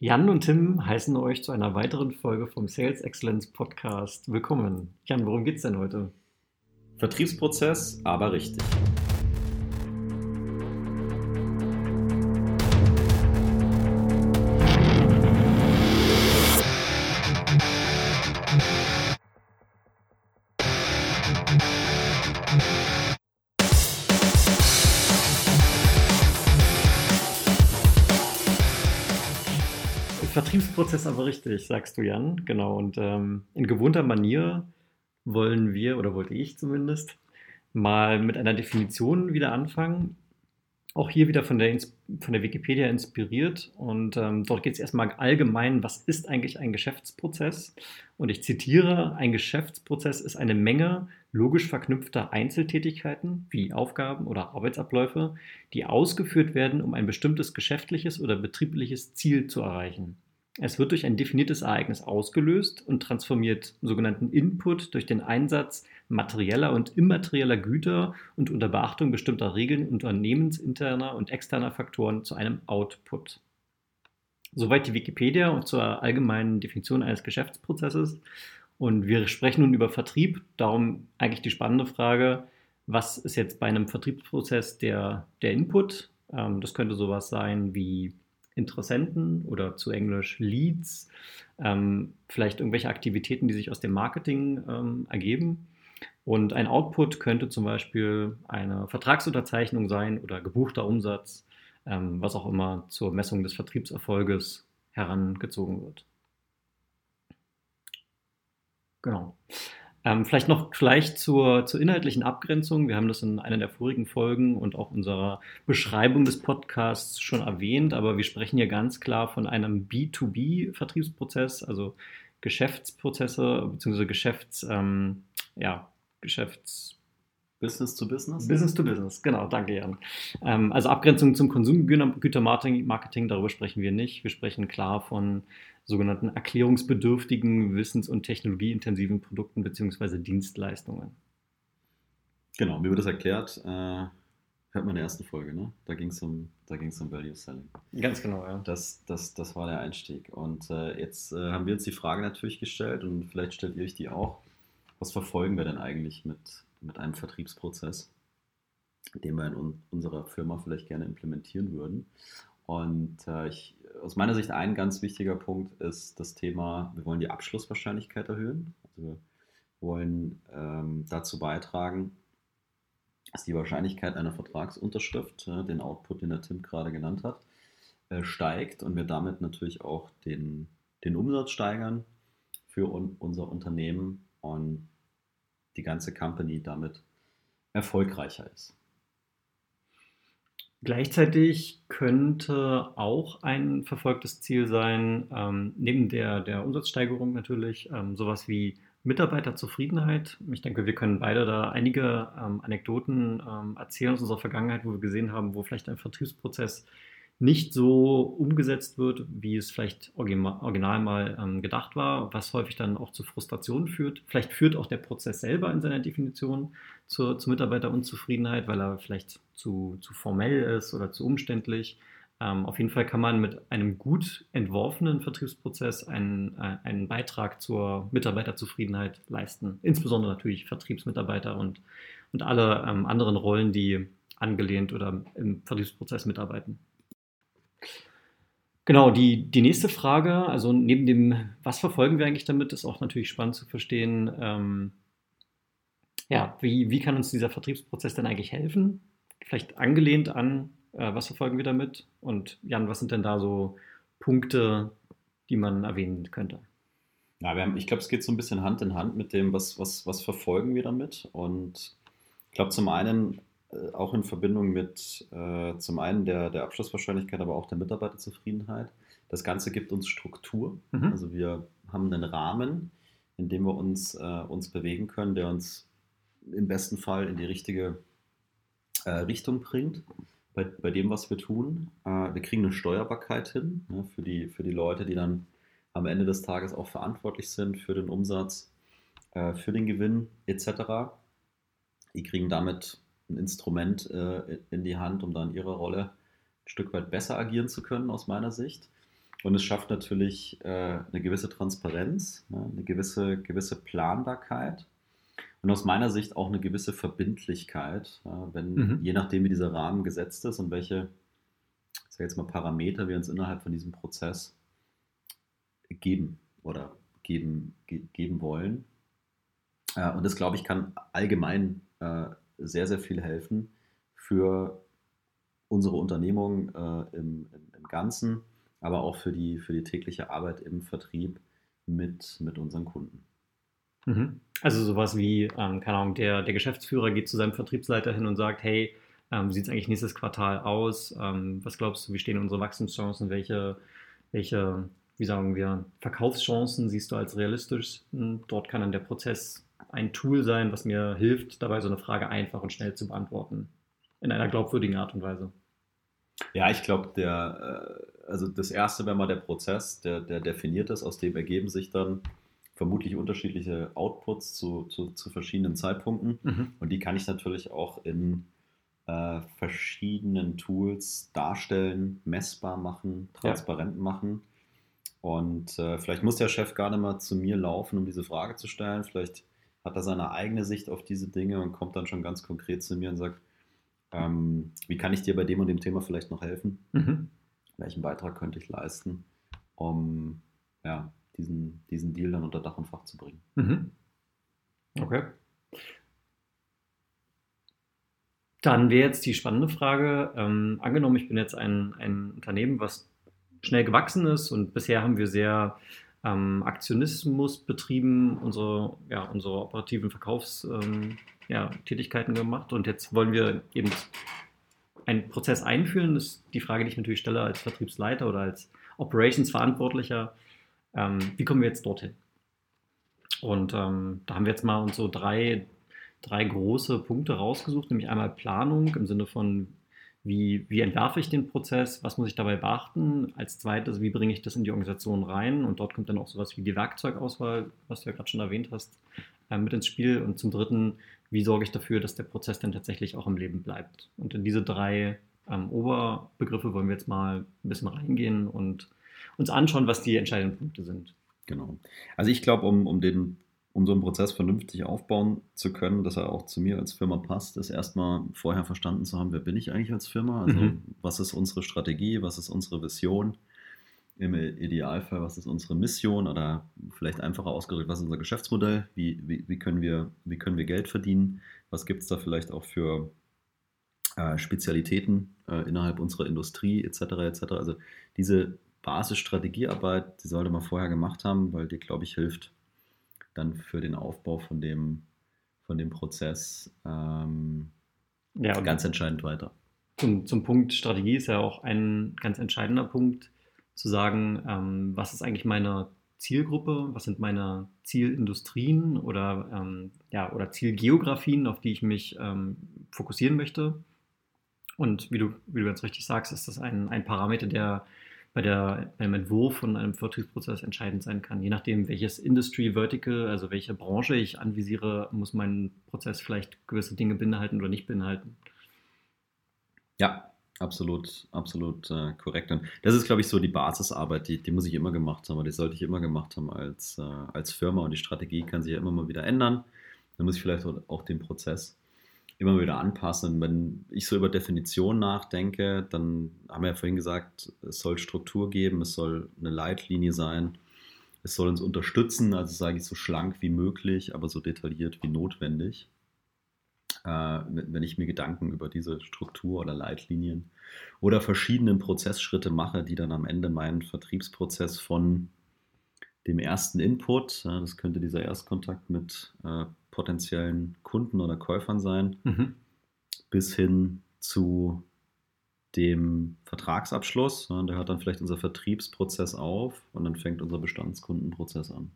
Jan und Tim heißen euch zu einer weiteren Folge vom Sales Excellence Podcast willkommen. Jan, worum geht's denn heute? Vertriebsprozess, aber richtig. Vertriebsprozess aber richtig, sagst du, Jan. Genau. Und ähm, in gewohnter Manier wollen wir, oder wollte ich zumindest, mal mit einer Definition wieder anfangen. Auch hier wieder von der, von der Wikipedia inspiriert. Und ähm, dort geht es erstmal allgemein, was ist eigentlich ein Geschäftsprozess? Und ich zitiere, ein Geschäftsprozess ist eine Menge logisch verknüpfter Einzeltätigkeiten wie Aufgaben oder Arbeitsabläufe, die ausgeführt werden, um ein bestimmtes geschäftliches oder betriebliches Ziel zu erreichen. Es wird durch ein definiertes Ereignis ausgelöst und transformiert sogenannten Input durch den Einsatz materieller und immaterieller Güter und unter Beachtung bestimmter Regeln unternehmensinterner und externer Faktoren zu einem Output. Soweit die Wikipedia und zur allgemeinen Definition eines Geschäftsprozesses. Und wir sprechen nun über Vertrieb. Darum eigentlich die spannende Frage, was ist jetzt bei einem Vertriebsprozess der, der Input? Ähm, das könnte sowas sein wie Interessenten oder zu Englisch Leads, ähm, vielleicht irgendwelche Aktivitäten, die sich aus dem Marketing ähm, ergeben. Und ein Output könnte zum Beispiel eine Vertragsunterzeichnung sein oder gebuchter Umsatz, ähm, was auch immer zur Messung des Vertriebserfolges herangezogen wird. Genau. Ähm, vielleicht noch gleich zur, zur inhaltlichen Abgrenzung. Wir haben das in einer der vorigen Folgen und auch unserer Beschreibung des Podcasts schon erwähnt, aber wir sprechen hier ganz klar von einem B2B-Vertriebsprozess, also Geschäftsprozesse bzw. Geschäfts, ähm, ja, Geschäfts Business to Business? Business to Business, genau, danke Jan. Ähm, also Abgrenzung zum Konsumgütermarketing, darüber sprechen wir nicht. Wir sprechen klar von sogenannten erklärungsbedürftigen, wissens- und technologieintensiven Produkten bzw. Dienstleistungen. Genau, wie wird das erklärt? Äh, hört man in der ersten Folge, ne? Da ging es um, um Value Selling. Ganz genau, ja. Das, das, das war der Einstieg. Und äh, jetzt äh, haben wir uns die Frage natürlich gestellt und vielleicht stellt ihr euch die auch. Was verfolgen wir denn eigentlich mit, mit einem Vertriebsprozess, den wir in un unserer Firma vielleicht gerne implementieren würden? Und äh, ich aus meiner Sicht ein ganz wichtiger Punkt ist das Thema, wir wollen die Abschlusswahrscheinlichkeit erhöhen. Also wir wollen ähm, dazu beitragen, dass die Wahrscheinlichkeit einer Vertragsunterschrift, äh, den Output, den der Tim gerade genannt hat, äh, steigt und wir damit natürlich auch den, den Umsatz steigern für un unser Unternehmen und die ganze Company damit erfolgreicher ist. Gleichzeitig könnte auch ein verfolgtes Ziel sein, ähm, neben der, der Umsatzsteigerung natürlich, ähm, sowas wie Mitarbeiterzufriedenheit. Ich denke, wir können beide da einige ähm, Anekdoten ähm, erzählen aus unserer Vergangenheit, wo wir gesehen haben, wo vielleicht ein Vertriebsprozess nicht so umgesetzt wird, wie es vielleicht original mal ähm, gedacht war, was häufig dann auch zu Frustration führt. Vielleicht führt auch der Prozess selber in seiner Definition zur, zur Mitarbeiterunzufriedenheit, weil er vielleicht zu, zu formell ist oder zu umständlich. Ähm, auf jeden Fall kann man mit einem gut entworfenen Vertriebsprozess einen, äh, einen Beitrag zur Mitarbeiterzufriedenheit leisten. Insbesondere natürlich Vertriebsmitarbeiter und, und alle ähm, anderen Rollen, die angelehnt oder im Vertriebsprozess mitarbeiten. Genau, die, die nächste Frage, also neben dem, was verfolgen wir eigentlich damit, ist auch natürlich spannend zu verstehen, ähm, ja, wie, wie kann uns dieser Vertriebsprozess denn eigentlich helfen? Vielleicht angelehnt an, äh, was verfolgen wir damit? Und Jan, was sind denn da so Punkte, die man erwähnen könnte? Ja, haben, ich glaube, es geht so ein bisschen Hand in Hand mit dem, was, was, was verfolgen wir damit. Und ich glaube, zum einen äh, auch in Verbindung mit äh, zum einen der, der Abschlusswahrscheinlichkeit, aber auch der Mitarbeiterzufriedenheit. Das Ganze gibt uns Struktur. Mhm. Also wir haben einen Rahmen, in dem wir uns, äh, uns bewegen können, der uns im besten Fall in die richtige äh, Richtung bringt bei, bei dem, was wir tun. Äh, wir kriegen eine Steuerbarkeit hin ne, für, die, für die Leute, die dann am Ende des Tages auch verantwortlich sind für den Umsatz, äh, für den Gewinn etc. Die kriegen damit ein Instrument äh, in die Hand, um dann ihre Rolle ein Stück weit besser agieren zu können, aus meiner Sicht. Und es schafft natürlich äh, eine gewisse Transparenz, ne, eine gewisse, gewisse Planbarkeit und aus meiner Sicht auch eine gewisse Verbindlichkeit, wenn, mhm. je nachdem, wie dieser Rahmen gesetzt ist und welche, ich sage jetzt mal, Parameter wir uns innerhalb von diesem Prozess geben oder geben, ge geben wollen. Äh, und das, glaube ich, kann allgemein äh, sehr, sehr viel helfen für unsere Unternehmung äh, im, im, im, Ganzen, aber auch für die, für die tägliche Arbeit im Vertrieb mit, mit unseren Kunden. Mhm. Also sowas wie, ähm, keine Ahnung, der, der Geschäftsführer geht zu seinem Vertriebsleiter hin und sagt, hey, ähm, wie sieht es eigentlich nächstes Quartal aus? Ähm, was glaubst du, wie stehen unsere Wachstumschancen? Welche, welche, wie sagen wir, Verkaufschancen siehst du als realistisch? Hm, dort kann dann der Prozess ein Tool sein, was mir hilft, dabei so eine Frage einfach und schnell zu beantworten. In einer glaubwürdigen Art und Weise. Ja, ich glaube, der, äh, also das erste wäre mal der Prozess, der, der definiert ist, aus dem ergeben sich dann vermutlich unterschiedliche Outputs zu, zu, zu verschiedenen Zeitpunkten. Mhm. Und die kann ich natürlich auch in äh, verschiedenen Tools darstellen, messbar machen, transparent ja. machen. Und äh, vielleicht muss der Chef gar nicht mal zu mir laufen, um diese Frage zu stellen. Vielleicht hat er seine eigene Sicht auf diese Dinge und kommt dann schon ganz konkret zu mir und sagt, ähm, wie kann ich dir bei dem und dem Thema vielleicht noch helfen? Mhm. Welchen Beitrag könnte ich leisten, um ja, diesen, diesen Deal dann unter Dach und Fach zu bringen. Mhm. Okay. Dann wäre jetzt die spannende Frage, ähm, angenommen, ich bin jetzt ein, ein Unternehmen, was schnell gewachsen ist und bisher haben wir sehr ähm, Aktionismus betrieben, unsere, ja, unsere operativen Verkaufstätigkeiten ähm, ja, gemacht und jetzt wollen wir eben einen Prozess einführen. Das ist die Frage, die ich natürlich stelle als Vertriebsleiter oder als Operations-Verantwortlicher ähm, wie kommen wir jetzt dorthin? Und ähm, da haben wir jetzt mal uns so drei, drei große Punkte rausgesucht, nämlich einmal Planung im Sinne von, wie, wie entwerfe ich den Prozess, was muss ich dabei beachten? Als zweites, wie bringe ich das in die Organisation rein? Und dort kommt dann auch sowas wie die Werkzeugauswahl, was du ja gerade schon erwähnt hast, äh, mit ins Spiel. Und zum dritten, wie sorge ich dafür, dass der Prozess dann tatsächlich auch im Leben bleibt? Und in diese drei ähm, Oberbegriffe wollen wir jetzt mal ein bisschen reingehen und uns anschauen, was die entscheidenden Punkte sind. Genau. Also ich glaube, um, um den um so einen Prozess vernünftig aufbauen zu können, dass er auch zu mir als Firma passt, ist erstmal vorher verstanden zu haben, wer bin ich eigentlich als Firma? Also mhm. was ist unsere Strategie, was ist unsere Vision? Im Idealfall, was ist unsere Mission oder vielleicht einfacher ausgedrückt, was ist unser Geschäftsmodell? Wie, wie, wie, können, wir, wie können wir Geld verdienen? Was gibt es da vielleicht auch für äh, Spezialitäten äh, innerhalb unserer Industrie etc. etc. Also diese Basisstrategiearbeit, die sollte man vorher gemacht haben, weil die, glaube ich, hilft dann für den Aufbau von dem, von dem Prozess ähm, ja, ganz entscheidend weiter. Zum, zum Punkt Strategie ist ja auch ein ganz entscheidender Punkt, zu sagen, ähm, was ist eigentlich meine Zielgruppe, was sind meine Zielindustrien oder, ähm, ja, oder Zielgeografien, auf die ich mich ähm, fokussieren möchte. Und wie du, wie du ganz richtig sagst, ist das ein, ein Parameter, der bei der, beim Entwurf von einem Vertriebsprozess entscheidend sein kann. Je nachdem, welches Industry Vertical, also welche Branche ich anvisiere, muss mein Prozess vielleicht gewisse Dinge beinhalten oder nicht beinhalten. Ja, absolut, absolut äh, korrekt. Und das ist, glaube ich, so die Basisarbeit, die, die muss ich immer gemacht haben, die sollte ich immer gemacht haben als, äh, als Firma. Und die Strategie kann sich ja immer mal wieder ändern. Dann muss ich vielleicht auch den Prozess immer wieder anpassen. Wenn ich so über Definition nachdenke, dann haben wir ja vorhin gesagt, es soll Struktur geben, es soll eine Leitlinie sein, es soll uns unterstützen, also sage ich so schlank wie möglich, aber so detailliert wie notwendig. Äh, wenn ich mir Gedanken über diese Struktur oder Leitlinien oder verschiedenen Prozessschritte mache, die dann am Ende meinen Vertriebsprozess von dem ersten Input, das könnte dieser Erstkontakt mit äh, potenziellen Kunden oder Käufern sein, mhm. bis hin zu dem Vertragsabschluss. da hört dann vielleicht unser Vertriebsprozess auf und dann fängt unser Bestandskundenprozess an.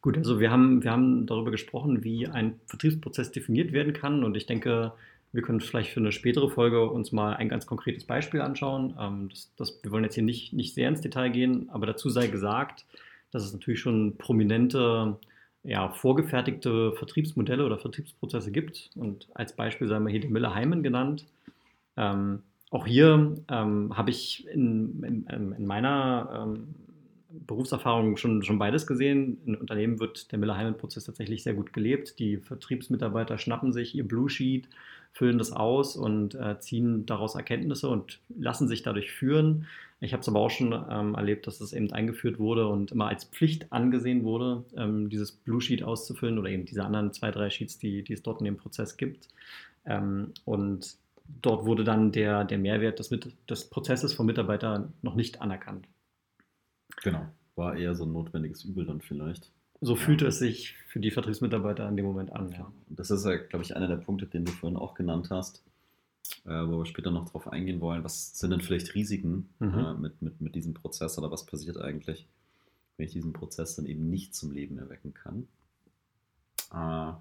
Gut, also wir haben, wir haben darüber gesprochen, wie ein Vertriebsprozess definiert werden kann und ich denke, wir können vielleicht für eine spätere Folge uns mal ein ganz konkretes Beispiel anschauen. Ähm, das, das, wir wollen jetzt hier nicht, nicht sehr ins Detail gehen, aber dazu sei gesagt, dass es natürlich schon prominente ja, vorgefertigte Vertriebsmodelle oder Vertriebsprozesse gibt. Und als Beispiel sei mal hier die Miller Heimen genannt. Ähm, auch hier ähm, habe ich in, in, in meiner ähm, Berufserfahrung schon, schon beides gesehen. In Unternehmen wird der Miller-Heiman-Prozess tatsächlich sehr gut gelebt. Die Vertriebsmitarbeiter schnappen sich ihr Blue Sheet, füllen das aus und äh, ziehen daraus Erkenntnisse und lassen sich dadurch führen. Ich habe es aber auch schon ähm, erlebt, dass es eben eingeführt wurde und immer als Pflicht angesehen wurde, ähm, dieses Blue Sheet auszufüllen oder eben diese anderen zwei, drei Sheets, die, die es dort in dem Prozess gibt. Ähm, und dort wurde dann der, der Mehrwert des, des Prozesses vom Mitarbeiter noch nicht anerkannt. Genau, war eher so ein notwendiges Übel dann vielleicht. So fühlte es sich für die Vertriebsmitarbeiter in dem Moment an. Ja. Das ist ja, glaube ich, einer der Punkte, den du vorhin auch genannt hast, äh, wo wir später noch drauf eingehen wollen. Was sind denn vielleicht Risiken mhm. äh, mit, mit, mit diesem Prozess oder was passiert eigentlich, wenn ich diesen Prozess dann eben nicht zum Leben erwecken kann? Äh,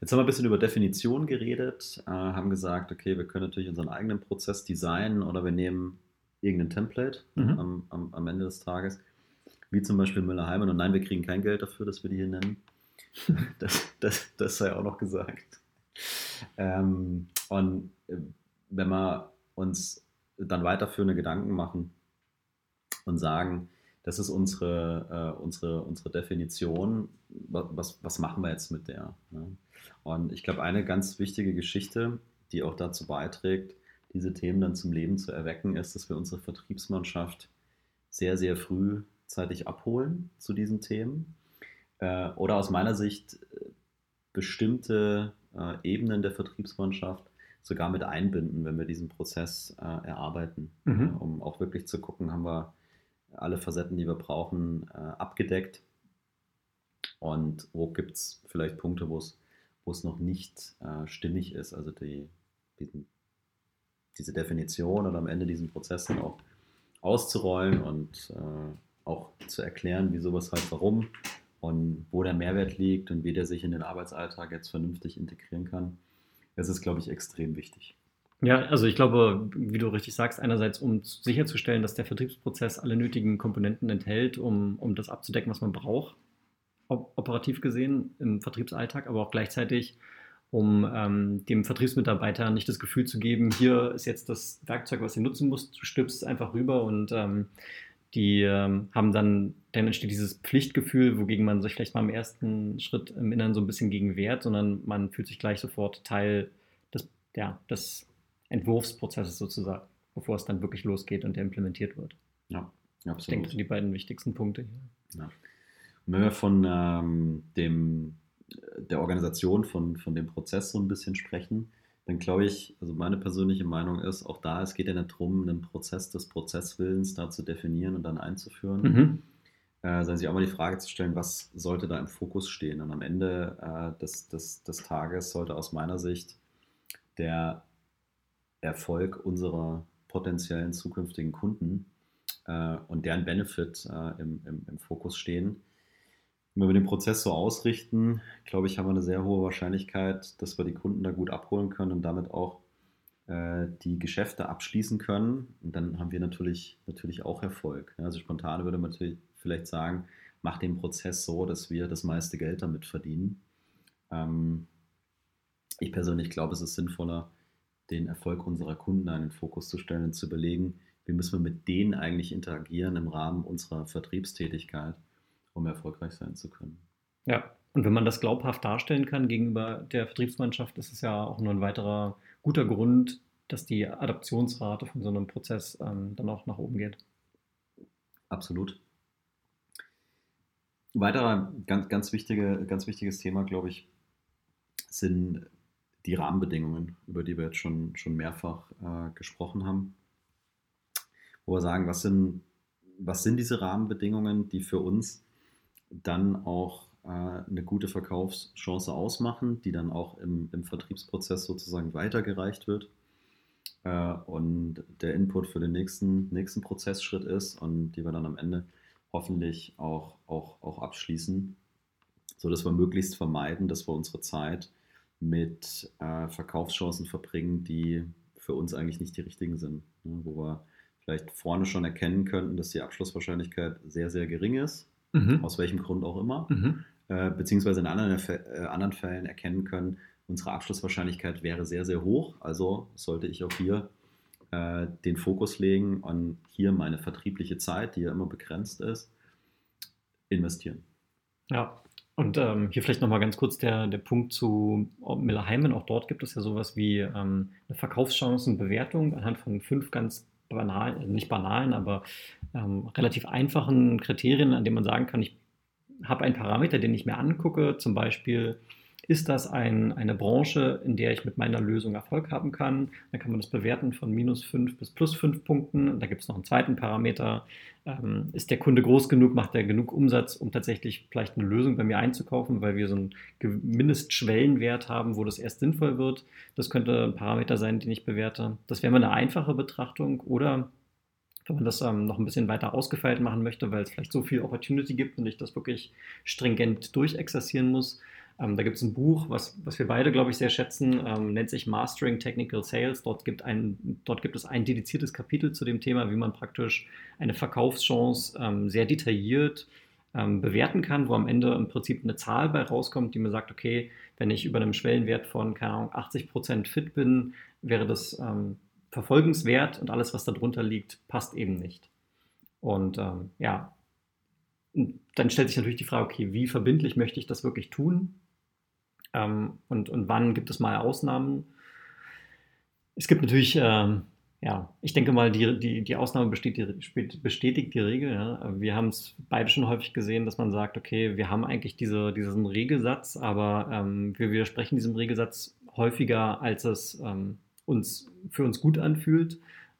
jetzt haben wir ein bisschen über Definition geredet, äh, haben gesagt, okay, wir können natürlich unseren eigenen Prozess designen oder wir nehmen irgendein Template mhm. am, am, am, Ende des Tages, wie zum Beispiel Müller-Heimann. Und nein, wir kriegen kein Geld dafür, dass wir die hier nennen. das, das, das sei auch noch gesagt. Ähm, und äh, wenn wir uns dann weiterführende Gedanken machen und sagen, das ist unsere, äh, unsere, unsere Definition, was, was machen wir jetzt mit der? Ne? Und ich glaube, eine ganz wichtige Geschichte, die auch dazu beiträgt, diese Themen dann zum Leben zu erwecken, ist, dass wir unsere Vertriebsmannschaft sehr, sehr frühzeitig abholen zu diesen Themen. Äh, oder aus meiner Sicht äh, bestimmte äh, Ebenen der Vertriebsmannschaft sogar mit einbinden, wenn wir diesen Prozess erarbeiten, mhm. um auch wirklich zu gucken, haben wir alle Facetten, die wir brauchen, abgedeckt und wo gibt es vielleicht Punkte, wo es noch nicht stimmig ist, also die, diesen diese Definition und am Ende diesen Prozess dann auch auszurollen und äh, auch zu erklären, wie sowas halt warum und wo der Mehrwert liegt und wie der sich in den Arbeitsalltag jetzt vernünftig integrieren kann. Das ist, glaube ich, extrem wichtig. Ja, also ich glaube, wie du richtig sagst, einerseits um sicherzustellen, dass der Vertriebsprozess alle nötigen Komponenten enthält, um, um das abzudecken, was man braucht, operativ gesehen im Vertriebsalltag, aber auch gleichzeitig um ähm, dem Vertriebsmitarbeiter nicht das Gefühl zu geben, hier ist jetzt das Werkzeug, was ihr nutzen musst, du stülpst es einfach rüber und ähm, die ähm, haben dann, dann entsteht dieses Pflichtgefühl, wogegen man sich vielleicht mal im ersten Schritt im Inneren so ein bisschen gegen wehrt, sondern man fühlt sich gleich sofort Teil des, ja, des Entwurfsprozesses sozusagen, bevor es dann wirklich losgeht und der implementiert wird. Ja, absolut. Ich denke, das sind die beiden wichtigsten Punkte hier. Ja. Und wenn wir von ähm, dem der Organisation von, von dem Prozess so ein bisschen sprechen, dann glaube ich, also meine persönliche Meinung ist, auch da, es geht ja nicht darum, einen Prozess des Prozesswillens da zu definieren und dann einzuführen, mhm. äh, sondern sich auch mal die Frage zu stellen, was sollte da im Fokus stehen? Und am Ende äh, des, des, des Tages sollte aus meiner Sicht der Erfolg unserer potenziellen zukünftigen Kunden äh, und deren Benefit äh, im, im, im Fokus stehen wenn wir den Prozess so ausrichten, glaube ich, haben wir eine sehr hohe Wahrscheinlichkeit, dass wir die Kunden da gut abholen können und damit auch äh, die Geschäfte abschließen können. Und dann haben wir natürlich, natürlich auch Erfolg. Also spontan würde man natürlich vielleicht sagen, mach den Prozess so, dass wir das meiste Geld damit verdienen. Ähm, ich persönlich glaube, es ist sinnvoller, den Erfolg unserer Kunden in den Fokus zu stellen und zu überlegen, wie müssen wir mit denen eigentlich interagieren im Rahmen unserer Vertriebstätigkeit um erfolgreich sein zu können. Ja, und wenn man das glaubhaft darstellen kann gegenüber der Vertriebsmannschaft, ist es ja auch nur ein weiterer guter Grund, dass die Adaptionsrate von so einem Prozess ähm, dann auch nach oben geht. Absolut. Weiterer ganz, ganz, wichtige, ganz wichtiges Thema, glaube ich, sind die Rahmenbedingungen, über die wir jetzt schon, schon mehrfach äh, gesprochen haben. Wo wir sagen, was sind, was sind diese Rahmenbedingungen, die für uns dann auch äh, eine gute Verkaufschance ausmachen, die dann auch im, im Vertriebsprozess sozusagen weitergereicht wird. Äh, und der Input für den nächsten, nächsten Prozessschritt ist und die wir dann am Ende hoffentlich auch, auch, auch abschließen, sodass wir möglichst vermeiden, dass wir unsere Zeit mit äh, Verkaufschancen verbringen, die für uns eigentlich nicht die richtigen sind, ne? wo wir vielleicht vorne schon erkennen könnten, dass die Abschlusswahrscheinlichkeit sehr, sehr gering ist mhm. aus welchem Grund auch immer, mhm. äh, beziehungsweise in anderen, äh, anderen Fällen erkennen können, unsere Abschlusswahrscheinlichkeit wäre sehr, sehr hoch. Also sollte ich auch hier äh, den Fokus legen und hier meine vertriebliche Zeit, die ja immer begrenzt ist, investieren. Ja, und ähm, hier vielleicht nochmal ganz kurz der, der Punkt zu Miller Heimen. Auch dort gibt es ja sowas wie ähm, eine Verkaufschancenbewertung anhand von fünf ganz also nicht banalen, aber ähm, relativ einfachen Kriterien, an denen man sagen kann, ich habe einen Parameter, den ich mir angucke, zum Beispiel ist das ein, eine Branche, in der ich mit meiner Lösung Erfolg haben kann? Dann kann man das bewerten von minus 5 bis plus 5 Punkten. Da gibt es noch einen zweiten Parameter. Ähm, ist der Kunde groß genug? Macht er genug Umsatz, um tatsächlich vielleicht eine Lösung bei mir einzukaufen, weil wir so einen Mindestschwellenwert haben, wo das erst sinnvoll wird? Das könnte ein Parameter sein, den ich bewerte. Das wäre mal eine einfache Betrachtung. Oder wenn man das ähm, noch ein bisschen weiter ausgefeilt machen möchte, weil es vielleicht so viel Opportunity gibt und ich das wirklich stringent durchexerzieren muss, ähm, da gibt es ein Buch, was, was wir beide, glaube ich, sehr schätzen, ähm, nennt sich Mastering Technical Sales. Dort gibt, ein, dort gibt es ein dediziertes Kapitel zu dem Thema, wie man praktisch eine Verkaufschance ähm, sehr detailliert ähm, bewerten kann, wo am Ende im Prinzip eine Zahl bei rauskommt, die mir sagt, okay, wenn ich über einem Schwellenwert von, keine Ahnung, 80% fit bin, wäre das ähm, verfolgenswert und alles, was darunter liegt, passt eben nicht. Und ähm, ja, dann stellt sich natürlich die Frage, okay, wie verbindlich möchte ich das wirklich tun? Ähm, und, und wann gibt es mal Ausnahmen? Es gibt natürlich, ähm, ja, ich denke mal, die, die, die Ausnahme bestätigt, bestätigt die Regel. Ja. Wir haben es beide schon häufig gesehen, dass man sagt, okay, wir haben eigentlich diese, diesen Regelsatz, aber ähm, wir widersprechen diesem Regelsatz häufiger, als es ähm, uns für uns gut anfühlt.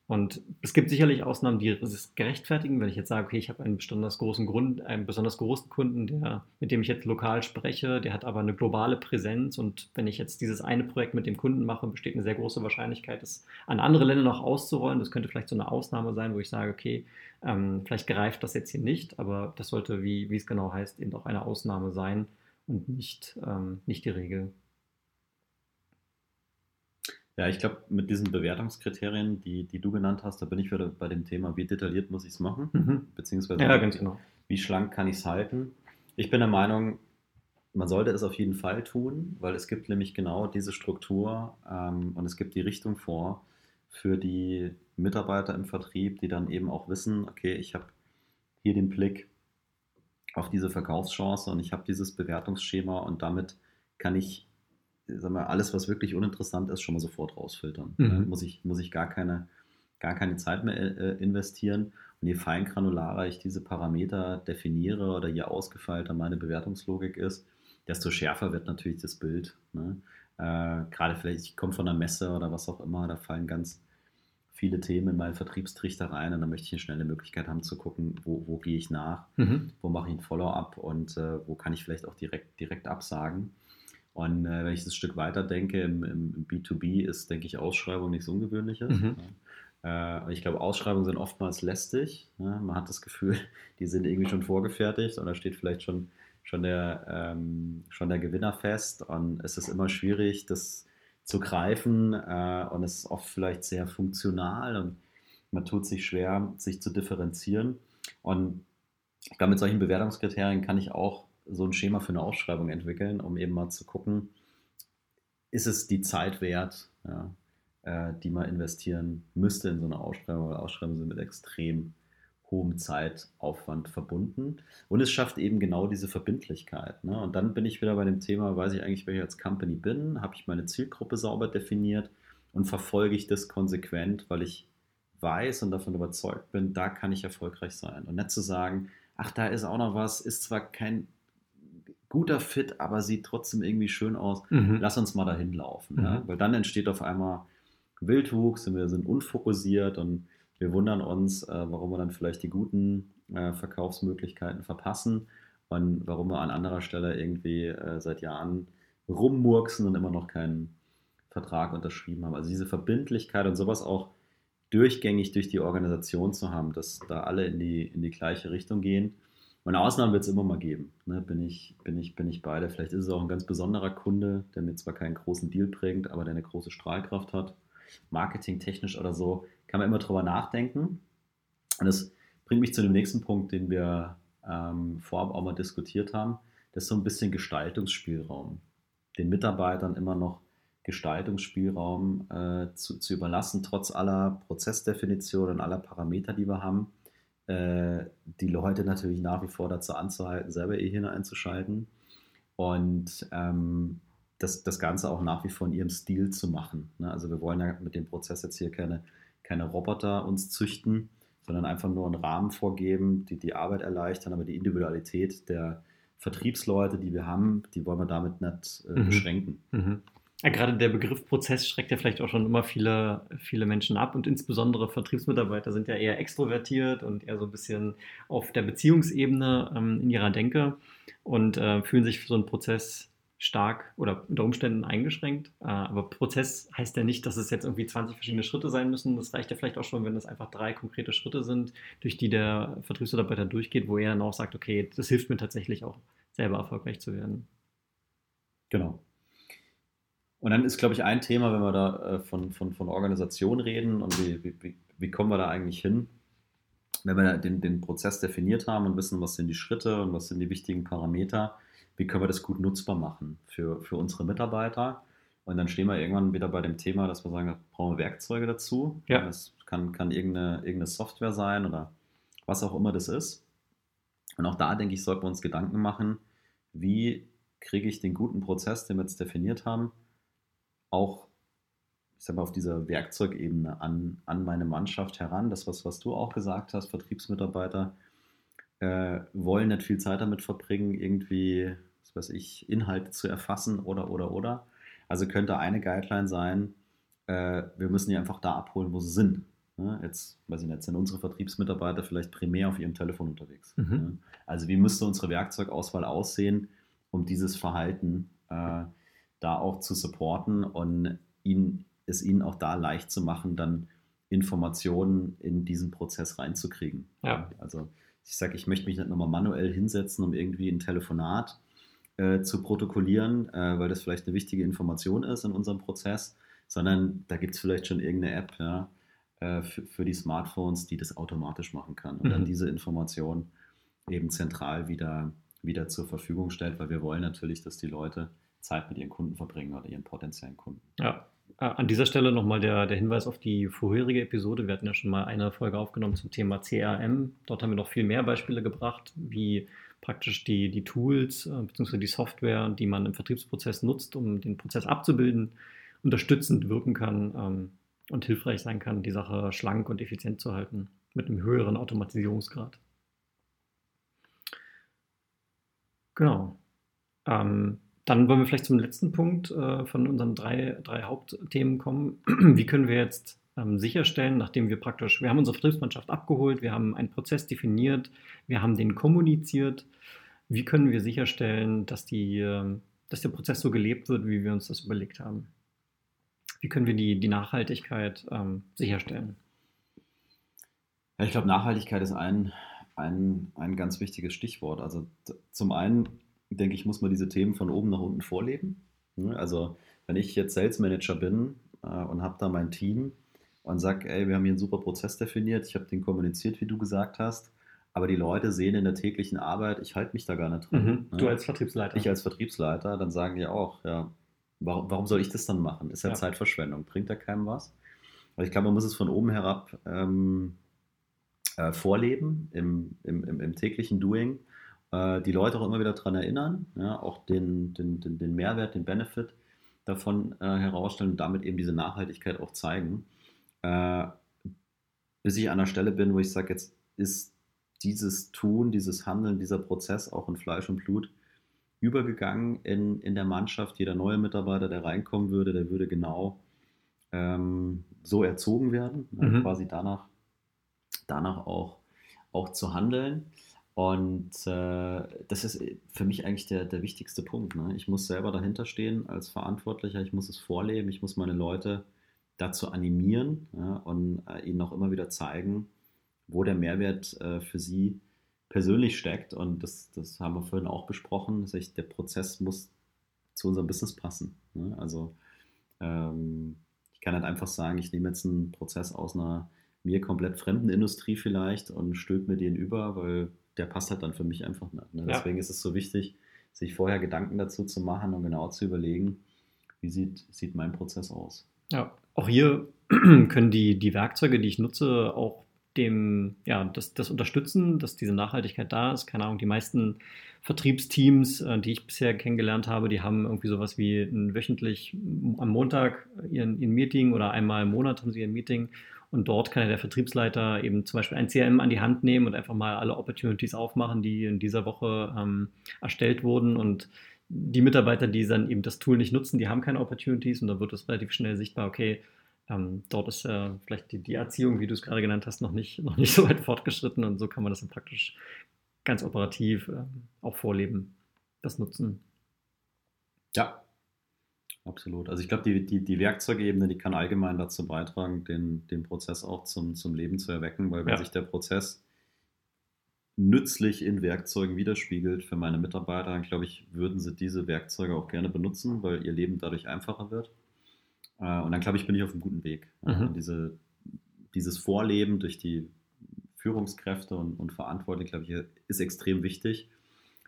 Und es gibt sicherlich Ausnahmen, die es gerechtfertigen, wenn ich jetzt sage, okay, ich habe einen besonders großen Grund, einen besonders großen Kunden, der, mit dem ich jetzt lokal spreche, der hat aber eine globale Präsenz und wenn ich jetzt dieses eine Projekt mit dem Kunden mache, besteht eine sehr große Wahrscheinlichkeit, das an andere Länder noch auszurollen. Das könnte vielleicht so eine Ausnahme sein, wo ich sage, okay, ähm, vielleicht greift das jetzt hier nicht, aber das sollte, wie, wie es genau heißt, eben auch eine Ausnahme sein und nicht, ähm, nicht die Regel. Ja, ich glaube, mit diesen Bewertungskriterien, die, die du genannt hast, da bin ich wieder bei dem Thema, wie detailliert muss ich es machen, mhm. beziehungsweise ja, ganz genau. wie schlank kann ich es halten. Ich bin der Meinung, man sollte es auf jeden Fall tun, weil es gibt nämlich genau diese Struktur ähm, und es gibt die Richtung vor für die Mitarbeiter im Vertrieb, die dann eben auch wissen, okay, ich habe hier den Blick auf diese Verkaufschance und ich habe dieses Bewertungsschema und damit kann ich sag mal, alles, was wirklich uninteressant ist, schon mal sofort rausfiltern. Mhm. Muss, ich, muss ich gar keine, gar keine Zeit mehr äh, investieren. Und je feingranularer ich diese Parameter definiere oder je ausgefeilter meine Bewertungslogik ist, desto schärfer wird natürlich das Bild. Ne? Äh, Gerade vielleicht, ich komme von einer Messe oder was auch immer, da fallen ganz viele Themen in meinen Vertriebstrichter rein und dann möchte ich eine schnelle Möglichkeit haben zu gucken, wo, wo gehe ich nach, mhm. wo mache ich ein Follow-up und äh, wo kann ich vielleicht auch direkt, direkt absagen. Und äh, wenn ich das Stück weiter denke, im, im, B2B ist, denke ich, Ausschreibung nichts Ungewöhnliches. Mhm. Äh, ich glaube, Ausschreibungen sind oftmals lästig. Ne? Man hat das Gefühl, die sind irgendwie schon vorgefertigt und da steht vielleicht schon, schon, der, ähm, schon der Gewinner fest. Und es ist immer schwierig, das zu greifen äh, und es ist oft vielleicht sehr funktional und man tut sich schwer, sich zu differenzieren. Und ich glaube, mit solchen Bewertungskriterien kann ich auch so ein Schema für eine Ausschreibung entwickeln, um eben mal zu gucken, ist es die Zeit wert, ja, äh, die man investieren müsste in so eine Ausschreibung, weil Ausschreibungen sind mit extrem hohem Zeitaufwand verbunden. Und es schafft eben genau diese Verbindlichkeit. Ne? Und dann bin ich wieder bei dem Thema, weiß ich eigentlich, ich als Company bin, habe ich meine Zielgruppe sauber definiert und verfolge ich das konsequent, weil ich weiß und davon überzeugt bin, da kann ich erfolgreich sein. Und nicht zu sagen, ach, da ist auch noch was, ist zwar kein guter Fit, aber sieht trotzdem irgendwie schön aus. Mhm. Lass uns mal dahin laufen. Mhm. Ja? Weil dann entsteht auf einmal Wildwuchs und wir sind unfokussiert und wir wundern uns, äh, warum wir dann vielleicht die guten äh, Verkaufsmöglichkeiten verpassen und warum wir an anderer Stelle irgendwie äh, seit Jahren rummurksen und immer noch keinen Vertrag unterschrieben haben. Also diese Verbindlichkeit und sowas auch durchgängig durch die Organisation zu haben, dass da alle in die, in die gleiche Richtung gehen und Ausnahmen wird es immer mal geben. Ne? Bin, ich, bin, ich, bin ich beide. Vielleicht ist es auch ein ganz besonderer Kunde, der mir zwar keinen großen Deal bringt, aber der eine große Strahlkraft hat. Marketingtechnisch oder so, kann man immer drüber nachdenken. Und das bringt mich zu dem nächsten Punkt, den wir ähm, vorab auch mal diskutiert haben. Das ist so ein bisschen Gestaltungsspielraum. Den Mitarbeitern immer noch Gestaltungsspielraum äh, zu, zu überlassen, trotz aller Prozessdefinitionen und aller Parameter, die wir haben, äh, die Leute natürlich nach wie vor dazu anzuhalten, selber ihr Hirn einzuschalten und ähm, das, das Ganze auch nach wie vor in ihrem Stil zu machen. Ne? Also wir wollen ja mit dem Prozess jetzt hier keine, keine Roboter uns züchten, sondern einfach nur einen Rahmen vorgeben, die die Arbeit erleichtern, aber die Individualität der Vertriebsleute, die wir haben, die wollen wir damit nicht äh, mhm. beschränken. Mhm. Ja, gerade der Begriff Prozess schreckt ja vielleicht auch schon immer viele, viele Menschen ab und insbesondere Vertriebsmitarbeiter sind ja eher extrovertiert und eher so ein bisschen auf der Beziehungsebene ähm, in ihrer Denke und äh, fühlen sich für so einen Prozess stark oder unter Umständen eingeschränkt. Äh, aber Prozess heißt ja nicht, dass es jetzt irgendwie 20 verschiedene Schritte sein müssen. Das reicht ja vielleicht auch schon, wenn es einfach drei konkrete Schritte sind, durch die der Vertriebsmitarbeiter durchgeht, wo er dann auch sagt, okay, das hilft mir tatsächlich auch selber erfolgreich zu werden. Genau. Und dann ist, glaube ich, ein Thema, wenn wir da äh, von, von, von Organisation reden und wie, wie, wie kommen wir da eigentlich hin, wenn wir den, den Prozess definiert haben und wissen, was sind die Schritte und was sind die wichtigen Parameter, wie können wir das gut nutzbar machen für, für unsere Mitarbeiter. Und dann stehen wir irgendwann wieder bei dem Thema, dass wir sagen, brauchen wir Werkzeuge dazu. Ja. Das kann, kann irgendeine, irgendeine Software sein oder was auch immer das ist. Und auch da, denke ich, sollten wir uns Gedanken machen, wie kriege ich den guten Prozess, den wir jetzt definiert haben, auch ich sag mal, auf dieser Werkzeugebene an, an meine Mannschaft heran. Das, was, was du auch gesagt hast, Vertriebsmitarbeiter äh, wollen nicht viel Zeit damit verbringen, irgendwie was weiß ich, Inhalte zu erfassen oder, oder, oder. Also könnte eine Guideline sein, äh, wir müssen die einfach da abholen, wo sie sind. Ne? Jetzt, weiß ich nicht, sind unsere Vertriebsmitarbeiter vielleicht primär auf ihrem Telefon unterwegs. Mhm. Ne? Also wie müsste unsere Werkzeugauswahl aussehen, um dieses Verhalten äh, da auch zu supporten und ihn, es ihnen auch da leicht zu machen, dann Informationen in diesen Prozess reinzukriegen. Ja. Also ich sage, ich möchte mich nicht nochmal manuell hinsetzen, um irgendwie ein Telefonat äh, zu protokollieren, äh, weil das vielleicht eine wichtige Information ist in unserem Prozess, sondern da gibt es vielleicht schon irgendeine App ja, äh, für, für, die Smartphones, die das automatisch machen kann und mhm. dann diese Information eben zentral wieder, wieder zur Verfügung stellt, weil wir wollen natürlich, dass die Leute Zeit mit ihren Kunden verbringen oder ihren potenziellen Kunden. Ja, äh, an dieser Stelle nochmal der, der Hinweis auf die vorherige Episode. Wir hatten ja schon mal eine Folge aufgenommen zum Thema CRM. Dort haben wir noch viel mehr Beispiele gebracht, wie praktisch die, die Tools äh, bzw. die Software, die man im Vertriebsprozess nutzt, um den Prozess abzubilden, unterstützend wirken kann ähm, und hilfreich sein kann, die Sache schlank und effizient zu halten, mit einem höheren Automatisierungsgrad. Genau. Ähm, dann wollen wir vielleicht zum letzten Punkt äh, von unseren drei, drei Hauptthemen kommen. Wie können wir jetzt ähm, sicherstellen, nachdem wir praktisch, wir haben unsere Vertriebsmannschaft abgeholt, wir haben einen Prozess definiert, wir haben den kommuniziert. Wie können wir sicherstellen, dass, die, äh, dass der Prozess so gelebt wird, wie wir uns das überlegt haben? Wie können wir die, die Nachhaltigkeit ähm, sicherstellen? Ich glaube, Nachhaltigkeit ist ein, ein, ein ganz wichtiges Stichwort. Also zum einen denke ich, muss man diese Themen von oben nach unten vorleben. Ne, also wenn ich jetzt Sales Manager bin äh, und habe da mein Team, und sage, ey, wir haben hier einen super Prozess definiert, ich habe den kommuniziert, wie du gesagt hast, aber die Leute sehen in der täglichen Arbeit, ich halte mich da gar nicht dran. Mhm. Ne? Du als Vertriebsleiter. Ich als Vertriebsleiter, dann sagen die auch, ja, warum, warum soll ich das dann machen? Ist ja, ja. Zeitverschwendung, bringt da keinem was? Also ich glaube, man muss es von oben herab ähm, äh, vorleben im, im, im, im, täglichen Doing. Äh, die Leute auch immer wieder daran erinnern, ja, auch den, den, den, den Mehrwert, den Benefit davon äh, herausstellen und damit eben diese Nachhaltigkeit auch zeigen äh, bis ich an der Stelle bin, wo ich sage, jetzt ist dieses Tun, dieses Handeln, dieser Prozess auch in Fleisch und Blut übergegangen in, in der Mannschaft. Jeder neue Mitarbeiter, der reinkommen würde, der würde genau ähm, so erzogen werden, ne, mhm. quasi danach, danach auch, auch zu handeln. Und äh, das ist für mich eigentlich der, der wichtigste Punkt. Ne? Ich muss selber dahinter stehen als Verantwortlicher, ich muss es vorleben, ich muss meine Leute dazu animieren ja, und äh, ihnen auch immer wieder zeigen, wo der Mehrwert äh, für sie persönlich steckt. Und das, das haben wir vorhin auch besprochen. Das heißt, der Prozess muss zu unserem Business passen. Ne? Also ähm, ich kann halt einfach sagen, ich nehme jetzt einen Prozess aus einer mir komplett fremden Industrie vielleicht und stülpe mir den über, weil der passt halt dann für mich einfach nicht. Ne? Deswegen ja. ist es so wichtig, sich vorher Gedanken dazu zu machen und genau zu überlegen, wie sieht, sieht mein Prozess aus? Ja, auch hier können die, die Werkzeuge, die ich nutze, auch dem, ja, das, das unterstützen, dass diese Nachhaltigkeit da ist. Keine Ahnung, die meisten Vertriebsteams, äh, die ich bisher kennengelernt habe, die haben irgendwie sowas wie ein wöchentlich am Montag ihren, ihren Meeting oder einmal im Monat haben sie ihr Meeting und dort kann ja der Vertriebsleiter eben zum Beispiel ein CRM an die Hand nehmen und einfach mal alle Opportunities aufmachen, die in dieser Woche ähm, erstellt wurden. Und die Mitarbeiter, die dann eben das Tool nicht nutzen, die haben keine Opportunities und da wird es relativ schnell sichtbar, okay, ähm, dort ist äh, vielleicht die, die, Erziehung, wie du es gerade genannt hast, noch nicht, noch nicht so weit fortgeschritten und so kann man das dann praktisch ganz operativ äh, auch vorleben, das nutzen. Ja, absolut. Also ich glaube, die, die, die Werkzeugebene, die kann allgemein dazu beitragen, den, den Prozess auch zum, zum Leben zu erwecken, weil wenn ja. sich der Prozess nützlich in Werkzeugen widerspiegelt für meine Mitarbeiter, dann glaube ich, würden sie diese Werkzeuge auch gerne benutzen, weil ihr Leben dadurch einfacher wird. Äh, und dann glaube ich, bin ich auf einem guten Weg. Mhm. Diese, dieses Vorleben durch die Führungskräfte und, und Verantwortliche, glaube ich, ist extrem wichtig.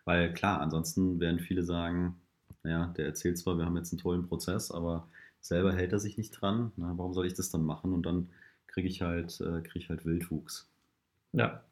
Weil klar, ansonsten werden viele sagen, naja, der erzählt zwar, wir haben jetzt einen tollen Prozess, aber selber hält er sich nicht dran. Na, warum soll ich das dann machen? Und dann kriege ich halt, äh, krieg ich halt Wildwuchs. Ja.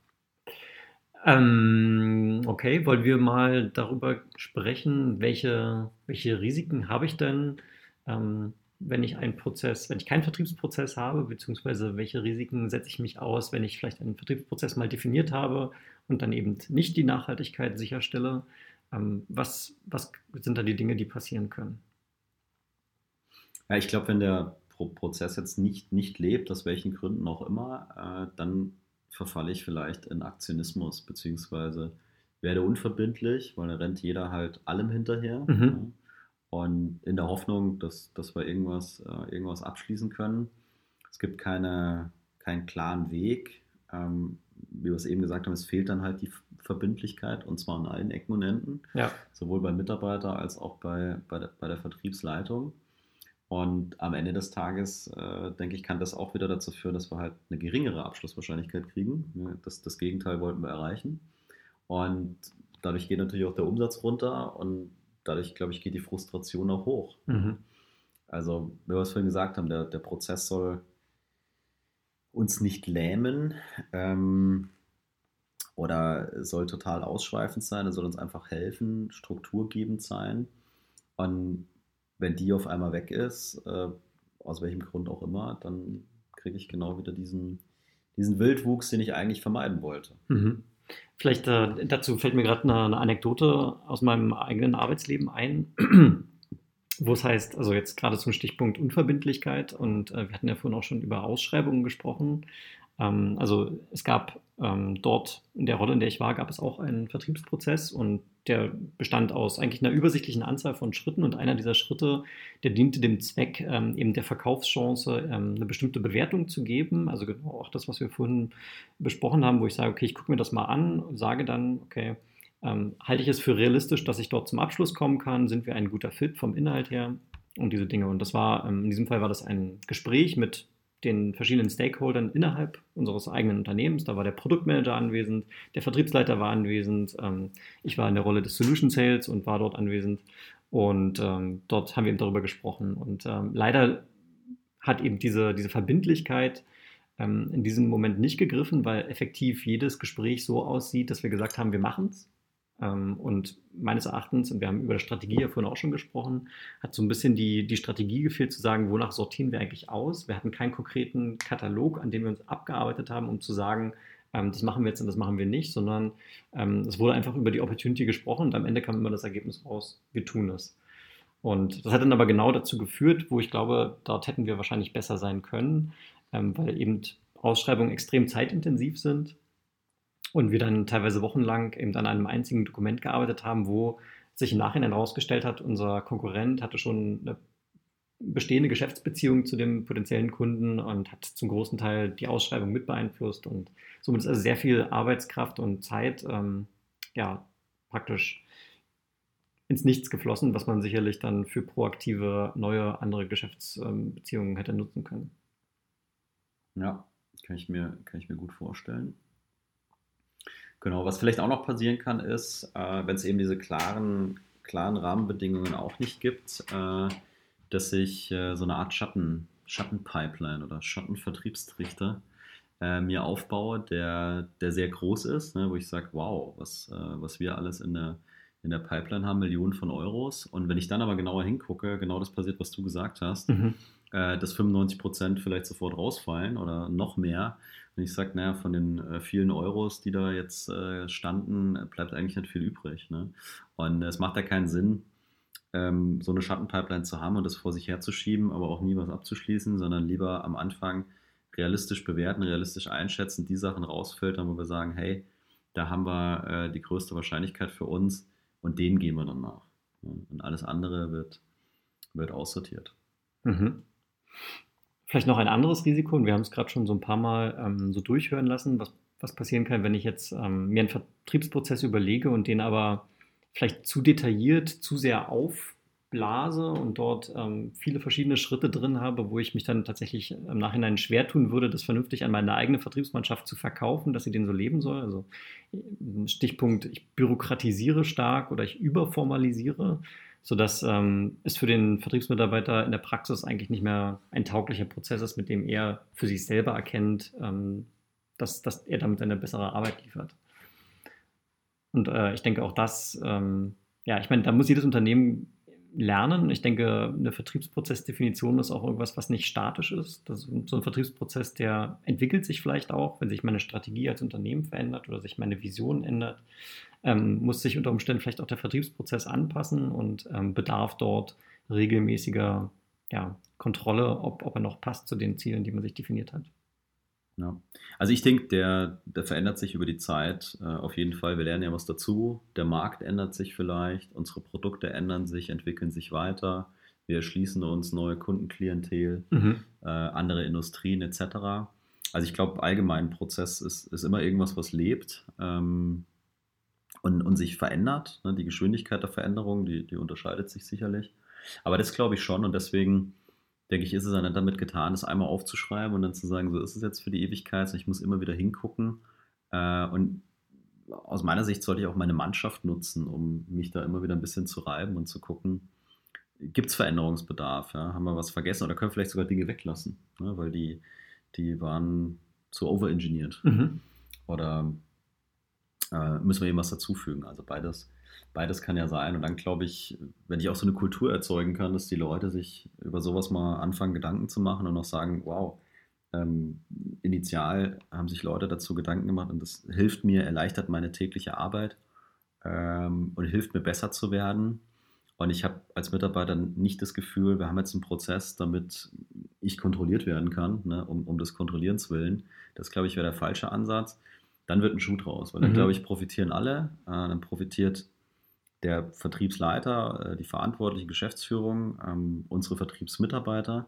Ähm, okay, wollen wir mal darüber sprechen, welche, welche Risiken habe ich denn? Ähm, wenn ich einen Prozess, wenn ich keinen Vertriebsprozess habe, beziehungsweise welche Risiken setze ich mich aus, wenn ich vielleicht einen Vertriebsprozess mal definiert habe und dann eben nicht die Nachhaltigkeit sicherstelle. Ähm, was, was sind da die Dinge, die passieren können? Ja, ich glaube, wenn der Pro Prozess jetzt nicht, nicht lebt, aus welchen Gründen auch immer, äh, dann verfalle ich vielleicht in Aktionismus, beziehungsweise werde unverbindlich, weil dann rennt jeder halt allem hinterher. Mhm. Ja und in der Hoffnung, dass, dass wir irgendwas, äh, irgendwas abschließen können. Es gibt keine, keinen klaren Weg. Ähm, wie wir es eben gesagt haben, es fehlt dann halt die Verbindlichkeit und zwar an allen Ecken und Enden, ja. sowohl beim Mitarbeiter als auch bei, bei, der, bei der Vertriebsleitung. Und am Ende des Tages, äh, denke ich, kann das auch wieder dazu führen, dass wir halt eine geringere Abschlusswahrscheinlichkeit kriegen. Das, das Gegenteil wollten wir erreichen. Und dadurch geht natürlich auch der Umsatz runter und dadurch, glaube ich, geht die Frustration auch hoch. Mhm. Also, wie wir es vorhin gesagt haben, der, der Prozess soll uns nicht lähmen ähm, oder soll total ausschweifend sein, er soll uns einfach helfen, strukturgebend sein. Und wenn die auf einmal weg ist, äh, aus welchem Grund auch immer, dann kriege ich genau wieder diesen, diesen Wildwuchs, den ich eigentlich vermeiden wollte. Mhm. Vielleicht äh, dazu fällt mir gerade eine, eine, Anekdote aus meinem eigenen Arbeitsleben ein, wo es heißt, also jetzt gerade zum Stichpunkt Unverbindlichkeit und äh, wir hatten ja vorhin auch schon über Ausschreibungen gesprochen. Ähm, also es gab ähm, dort in der Rolle, in der ich war, gab es auch einen Vertriebsprozess und der bestand aus eigentlich einer übersichtlichen Anzahl von Schritten und einer dieser Schritte, der diente dem Zweck, ähm, eben der Verkaufschance ähm, eine bestimmte Bewertung zu geben. Also genau auch das, was wir vorhin besprochen haben, wo ich sage, okay, ich gucke mir das mal an und sage dann, okay, ähm, halte ich es für realistisch, dass ich dort zum Abschluss kommen kann? Sind wir ein guter Fit vom Inhalt her? Und diese Dinge. Und das war, ähm, in diesem Fall war das ein Gespräch mit den verschiedenen Stakeholdern innerhalb unseres eigenen Unternehmens. Da war der Produktmanager anwesend, der Vertriebsleiter war anwesend, ähm, ich war in der Rolle des Solution Sales und war dort anwesend. Und ähm, dort haben wir eben darüber gesprochen. Und ähm, leider hat eben diese, diese Verbindlichkeit ähm, in diesem Moment nicht gegriffen, weil effektiv jedes Gespräch so aussieht, dass wir gesagt haben, wir machen es. Ähm, und meines Erachtens, und wir haben über die Strategie ja vorhin auch schon gesprochen, hat so ein bisschen die, die Strategie gefehlt zu sagen, wonach sortieren wir eigentlich aus. Wir hatten keinen konkreten Katalog, an dem wir uns abgearbeitet haben, um zu sagen, ähm, das machen wir jetzt und das machen wir nicht, sondern ähm, es wurde einfach über die Opportunity gesprochen und am Ende kam immer das Ergebnis raus, wir tun es. Und das hat dann aber genau dazu geführt, wo ich glaube, dort hätten wir wahrscheinlich besser sein können, weil eben Ausschreibungen extrem zeitintensiv sind und wir dann teilweise wochenlang eben an einem einzigen Dokument gearbeitet haben, wo sich im Nachhinein herausgestellt hat, unser Konkurrent hatte schon eine bestehende Geschäftsbeziehung zu dem potenziellen Kunden und hat zum großen Teil die Ausschreibung mit beeinflusst. Und somit ist also sehr viel Arbeitskraft und Zeit ähm, ja, praktisch ins Nichts geflossen, was man sicherlich dann für proaktive, neue, andere Geschäftsbeziehungen hätte nutzen können. Ja, kann ich mir, kann ich mir gut vorstellen. Genau, was vielleicht auch noch passieren kann, ist, äh, wenn es eben diese klaren, klaren Rahmenbedingungen auch nicht gibt, äh, dass ich äh, so eine Art Schatten, Schattenpipeline oder Schattenvertriebstrichter äh, mir aufbaue, der, der sehr groß ist, ne, wo ich sage, wow, was, äh, was wir alles in der, in der Pipeline haben, Millionen von Euros. Und wenn ich dann aber genauer hingucke, genau das passiert, was du gesagt hast, mhm. äh, dass 95 Prozent vielleicht sofort rausfallen oder noch mehr. Und ich sage, naja, von den äh, vielen Euros, die da jetzt äh, standen, bleibt eigentlich nicht viel übrig. Ne? Und es macht ja keinen Sinn, ähm, so eine Schattenpipeline zu haben und das vor sich herzuschieben, aber auch nie was abzuschließen, sondern lieber am Anfang realistisch bewerten, realistisch einschätzen, die Sachen rausfiltern, wo wir sagen, hey, da haben wir äh, die größte Wahrscheinlichkeit für uns und denen gehen wir dann nach. Ja, und alles andere wird, wird aussortiert. Mhm. Vielleicht noch ein anderes Risiko, und wir haben es gerade schon so ein paar Mal ähm, so durchhören lassen, was, was passieren kann, wenn ich jetzt ähm, mir einen Vertriebsprozess überlege und den aber vielleicht zu detailliert, zu sehr auf Blase und dort ähm, viele verschiedene Schritte drin habe, wo ich mich dann tatsächlich im Nachhinein schwer tun würde, das vernünftig an meine eigene Vertriebsmannschaft zu verkaufen, dass sie den so leben soll. Also Stichpunkt, ich bürokratisiere stark oder ich überformalisiere, sodass ähm, es für den Vertriebsmitarbeiter in der Praxis eigentlich nicht mehr ein tauglicher Prozess ist, mit dem er für sich selber erkennt, ähm, dass, dass er damit eine bessere Arbeit liefert. Und äh, ich denke auch das, ähm, ja, ich meine, da muss jedes Unternehmen lernen. Ich denke, eine Vertriebsprozessdefinition ist auch irgendwas, was nicht statisch ist. Das ist so ein Vertriebsprozess, der entwickelt sich vielleicht auch, wenn sich meine Strategie als Unternehmen verändert oder sich meine Vision ändert, ähm, muss sich unter Umständen vielleicht auch der Vertriebsprozess anpassen und ähm, bedarf dort regelmäßiger ja, Kontrolle, ob, ob er noch passt zu den Zielen, die man sich definiert hat. Ja. Also ich denke, der, der verändert sich über die Zeit äh, auf jeden Fall. Wir lernen ja was dazu. Der Markt ändert sich vielleicht, unsere Produkte ändern sich, entwickeln sich weiter. Wir erschließen uns neue Kundenklientel, mhm. äh, andere Industrien etc. Also ich glaube, allgemein Prozess ist, ist immer irgendwas, was lebt ähm, und, und sich verändert. Ne? Die Geschwindigkeit der Veränderung, die, die unterscheidet sich sicherlich. Aber das glaube ich schon und deswegen denke ich, ist es dann damit getan, das einmal aufzuschreiben und dann zu sagen, so ist es jetzt für die Ewigkeit, ich muss immer wieder hingucken. Äh, und aus meiner Sicht sollte ich auch meine Mannschaft nutzen, um mich da immer wieder ein bisschen zu reiben und zu gucken, gibt es Veränderungsbedarf? Ja? Haben wir was vergessen oder können wir vielleicht sogar Dinge weglassen, ne? weil die, die waren zu overengineert. Mhm. Oder äh, müssen wir eben was dazufügen? Also beides beides kann ja sein. Und dann glaube ich, wenn ich auch so eine Kultur erzeugen kann, dass die Leute sich über sowas mal anfangen, Gedanken zu machen und auch sagen, wow, ähm, initial haben sich Leute dazu Gedanken gemacht und das hilft mir, erleichtert meine tägliche Arbeit ähm, und hilft mir besser zu werden. Und ich habe als Mitarbeiter nicht das Gefühl, wir haben jetzt einen Prozess, damit ich kontrolliert werden kann, ne, um, um des Kontrollierens willen. Das, glaube ich, wäre der falsche Ansatz. Dann wird ein Schuh draus, weil dann, mhm. glaube ich, profitieren alle. Äh, dann profitiert der Vertriebsleiter, äh, die verantwortliche Geschäftsführung, ähm, unsere Vertriebsmitarbeiter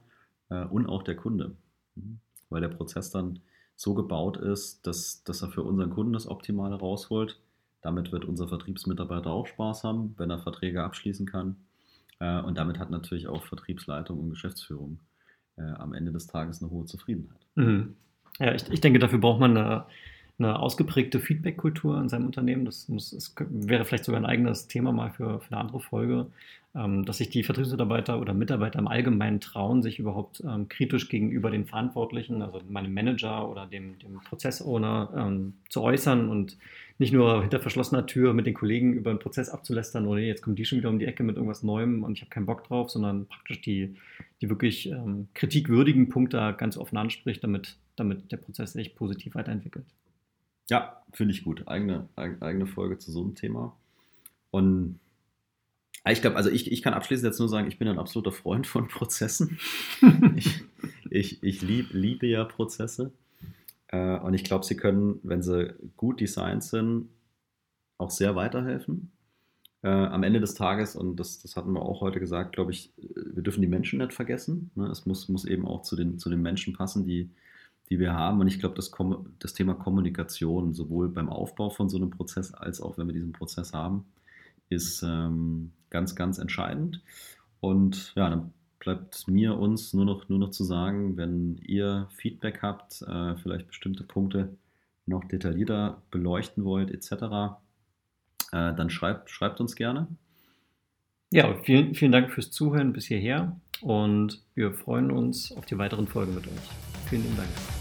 äh, und auch der Kunde. Mhm. Weil der Prozess dann so gebaut ist, dass, dass er für unseren Kunden das Optimale rausholt. Damit wird unser Vertriebsmitarbeiter auch Spaß haben, wenn er Verträge abschließen kann. Äh, und damit hat natürlich auch Vertriebsleitung und Geschäftsführung am Ende des Tages eine hohe Zufriedenheit. Mhm. Ja, ich, ich denke, dafür braucht man eine eine ausgeprägte Feedback-Kultur in seinem Unternehmen. Das, muss, das wäre vielleicht sogar ein eigenes Thema mal für, für eine andere Folge, ähm, dass sich die Vertriebsmitarbeiter oder Mitarbeiter im Allgemeinen trauen, sich überhaupt ähm, kritisch gegenüber den Verantwortlichen, also meinem Manager oder dem, dem Prozessowner ähm, zu äußern und nicht nur hinter verschlossener Tür mit den Kollegen über den Prozess abzulästern, oder jetzt kommt die schon wieder um die Ecke mit irgendwas Neuem und ich habe keinen Bock drauf, sondern praktisch die, die wirklich ähm, kritikwürdigen Punkte ganz offen anspricht, damit, damit der Prozess sich positiv weiterentwickelt. Ja, finde ich gut. Eigene, eigene Folge zu so einem Thema. Und ah, ich glaube, also ich, ich kann abschließend jetzt nur sagen, ich bin ein absoluter Freund von Prozessen. ich ich, ich lieb, liebe ja Prozesse. Äh, und ich glaube, sie können, wenn sie gut designt sind, auch sehr weiterhelfen. Äh, am Ende des Tages, und das, das hatten wir auch heute gesagt, glaube ich, wir dürfen die Menschen nicht vergessen. Ne? Es muss, muss eben auch zu den, zu den Menschen passen, die, die wir haben. Und ich glaube, das, das Thema Kommunikation, sowohl beim Aufbau von so einem Prozess als auch wenn wir diesen Prozess haben, ist ähm, ganz, ganz entscheidend. Und ja, dann bleibt mir uns nur noch, nur noch zu sagen, wenn ihr Feedback habt, äh, vielleicht bestimmte Punkte noch detaillierter beleuchten wollt, etc., äh, dann schreibt, schreibt uns gerne. Ja, vielen, vielen Dank fürs Zuhören bis hierher. Und wir freuen uns auf die weiteren Folgen mit euch. Vielen lieben Dank.